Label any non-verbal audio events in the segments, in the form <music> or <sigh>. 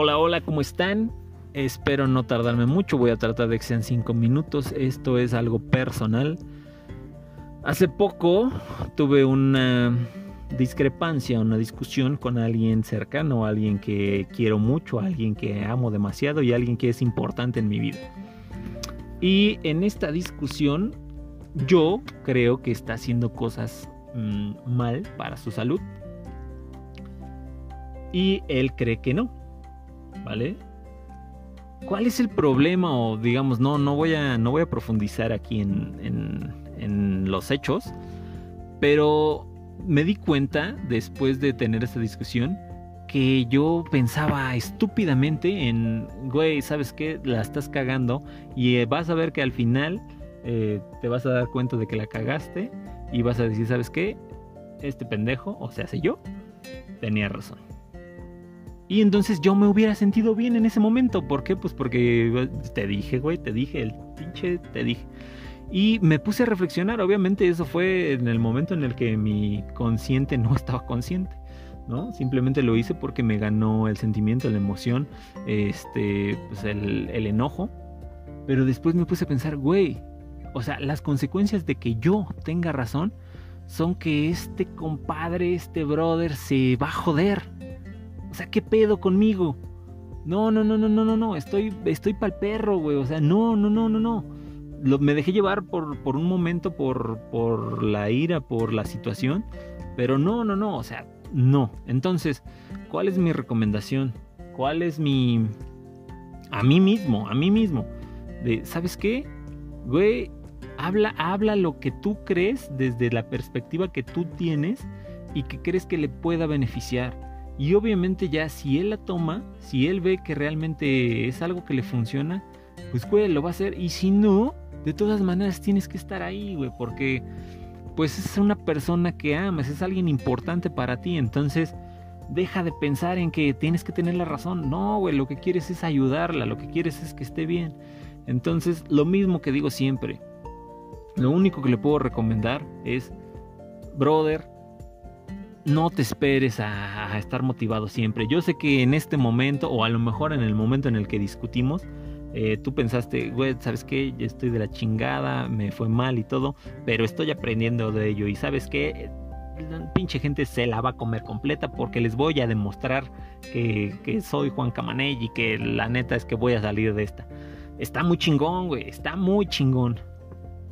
Hola, hola, ¿cómo están? Espero no tardarme mucho, voy a tratar de que sean 5 minutos. Esto es algo personal. Hace poco tuve una discrepancia, una discusión con alguien cercano, alguien que quiero mucho, alguien que amo demasiado y alguien que es importante en mi vida. Y en esta discusión yo creo que está haciendo cosas mm, mal para su salud. Y él cree que no. ¿Vale? ¿Cuál es el problema? O digamos, no, no voy a, no voy a profundizar aquí en, en, los hechos. Pero me di cuenta, después de tener esta discusión, que yo pensaba estúpidamente en, güey, ¿sabes qué? La estás cagando y eh, vas a ver que al final eh, te vas a dar cuenta de que la cagaste y vas a decir, ¿sabes qué? Este pendejo, o sea, si yo, tenía razón. Y entonces yo me hubiera sentido bien en ese momento. ¿Por qué? Pues porque te dije, güey, te dije, el pinche te dije. Y me puse a reflexionar, obviamente eso fue en el momento en el que mi consciente no <laughs> estaba consciente, ¿no? Simplemente lo hice porque me ganó el sentimiento, la emoción, este, pues el, el enojo. Pero después me puse a pensar, güey, o sea, las consecuencias de que yo tenga razón son que este compadre, este brother se va a joder. Sea, ¿qué pedo conmigo? No, no, no, no, no, no, no, estoy, estoy pa'l perro, güey. O sea, no, no, no, no, no. Me dejé llevar por, por un momento por, por la ira, por la situación. Pero no, no, no, o sea, no. Entonces, ¿cuál es mi recomendación? ¿Cuál es mi... A mí mismo, a mí mismo. ¿sabes qué? Güey, Habla, habla lo que tú crees desde la perspectiva que tú tienes y que crees que le pueda beneficiar. Y obviamente ya si él la toma, si él ve que realmente es algo que le funciona, pues güey, lo va a hacer. Y si no, de todas maneras tienes que estar ahí, güey, porque pues es una persona que amas, es alguien importante para ti. Entonces, deja de pensar en que tienes que tener la razón. No, güey, lo que quieres es ayudarla, lo que quieres es que esté bien. Entonces, lo mismo que digo siempre, lo único que le puedo recomendar es, brother, no te esperes a, estar motivado siempre. Yo sé que en este momento, o a lo mejor en el momento en el que discutimos, eh, tú pensaste, güey, ¿sabes qué? Yo estoy de la chingada, me fue mal y todo, pero estoy aprendiendo de ello. Y ¿sabes qué? La pinche gente se la va a comer completa porque les voy a demostrar que, soy Juan Camaney y que la neta es que voy a salir de esta. Está muy chingón, güey, está muy chingón.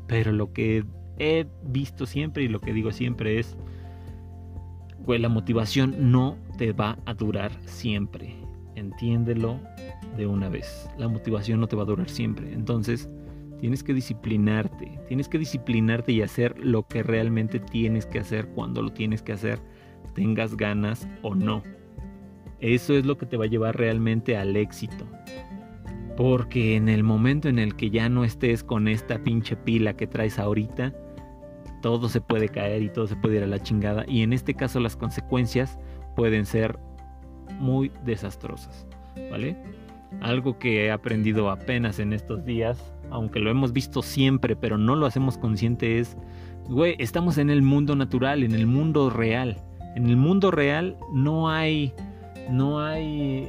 Pero lo que he visto siempre y lo que digo siempre es, güey, la motivación no te va a durar siempre. Entiéndelo de una vez. La motivación no te va a durar siempre. Entonces, tienes que disciplinarte. Tienes que disciplinarte y hacer lo que realmente tienes que hacer cuando lo tienes que hacer, tengas ganas o no. Eso es lo que te va a llevar realmente al éxito. Porque en el momento en el que ya no estés con esta pinche pila que traes ahorita, todo se puede caer y todo se puede ir a la chingada. Y en este caso las consecuencias pueden ser muy desastrosas. ¿Vale? Algo que he aprendido apenas en estos días, aunque lo hemos visto siempre, pero no lo hacemos consciente, es, güey, estamos en el mundo natural, en el mundo real. En el mundo real no hay, no hay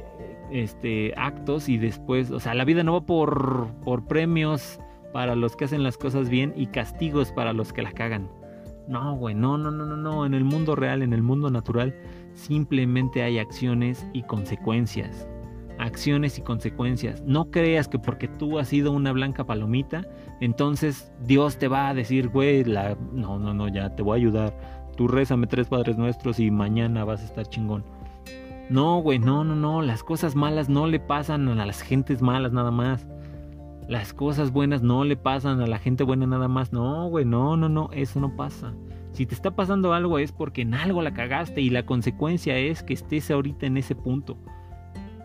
este, actos y después, o sea, la vida no va por, por premios para los que hacen las cosas bien y castigos para los que la cagan. No, güey, no, no, no, no, no. En el mundo real, en el mundo natural, simplemente hay acciones y consecuencias. Acciones y consecuencias. No creas que porque tú has sido una blanca palomita, entonces Dios te va a decir, güey, la... no, no, no, ya te voy a ayudar. Tú rézame tres padres nuestros y mañana vas a estar chingón. No, güey, no, no, no. Las cosas malas no le pasan a las gentes malas nada más. Las cosas buenas no le pasan a la gente buena nada más. No, güey, no, no, no. Eso no pasa. Si te está pasando algo es porque en algo la cagaste y la consecuencia es que estés ahorita en ese punto.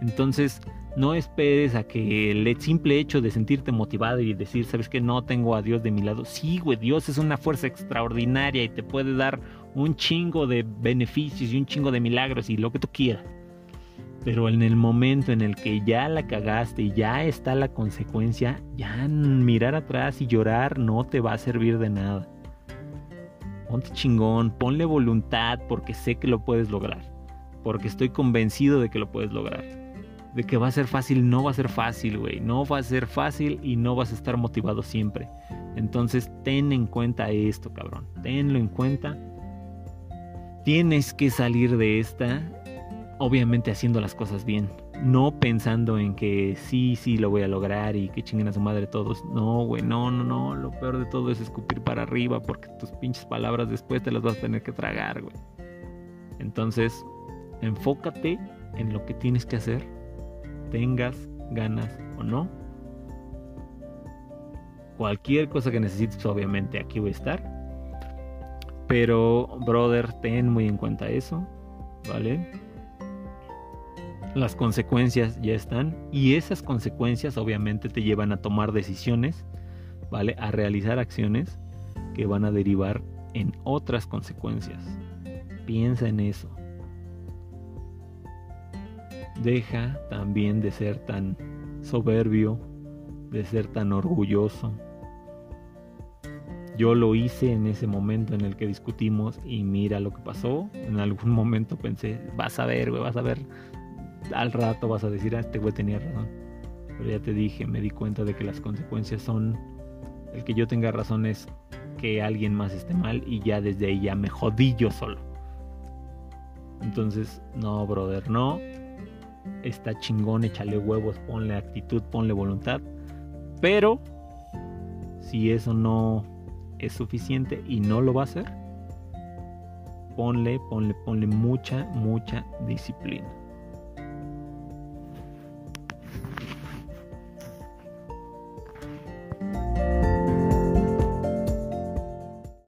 Entonces, no esperes a que el simple hecho de sentirte motivado y decir, sabes que no tengo a Dios de mi lado. Sí, güey, Dios es una fuerza extraordinaria y te puede dar un chingo de beneficios y un chingo de milagros y lo que tú quieras. Pero en el momento en el que ya la cagaste y ya está la consecuencia, ya mirar atrás y llorar no te va a servir de nada. Ponte chingón, ponle voluntad porque sé que lo puedes lograr. Porque estoy convencido de que lo puedes lograr. de que va a ser fácil, no va a ser fácil, güey. No va a ser fácil y no vas a estar motivado siempre. Entonces ten en cuenta esto, cabrón. Tenlo en cuenta. Tienes que salir de esta, obviamente haciendo las cosas bien. No pensando en que sí, sí, lo voy a lograr y que chinguen a su madre todos. No, güey, no, no, no. Lo peor de todo es escupir para arriba porque tus pinches palabras después te las vas a tener que tragar, güey. Entonces, enfócate en lo que tienes que hacer tengas ganas o no. Cualquier cosa que necesites, obviamente aquí voy a estar. Pero, brother, ten muy en cuenta eso, ¿vale? Las consecuencias ya están y esas consecuencias obviamente te llevan a tomar decisiones, ¿vale? A realizar acciones que van a derivar en otras consecuencias. Piensa en eso deja también de ser tan soberbio, de ser tan orgulloso. Yo lo hice en ese momento en el que discutimos y mira lo que pasó. En algún momento pensé, vas a ver, güey, vas a ver. Al rato vas a decir, ah, este güey tenía razón. Pero ya te dije, me di cuenta de que las consecuencias son, el que yo tenga razón es que alguien más esté mal y ya desde ahí ya me jodí yo solo. Entonces, no, brother, no está chingón, échale huevos, ponle actitud, ponle voluntad. Pero si eso no es suficiente y no lo va a hacer, ponle, ponle, ponle mucha, mucha disciplina.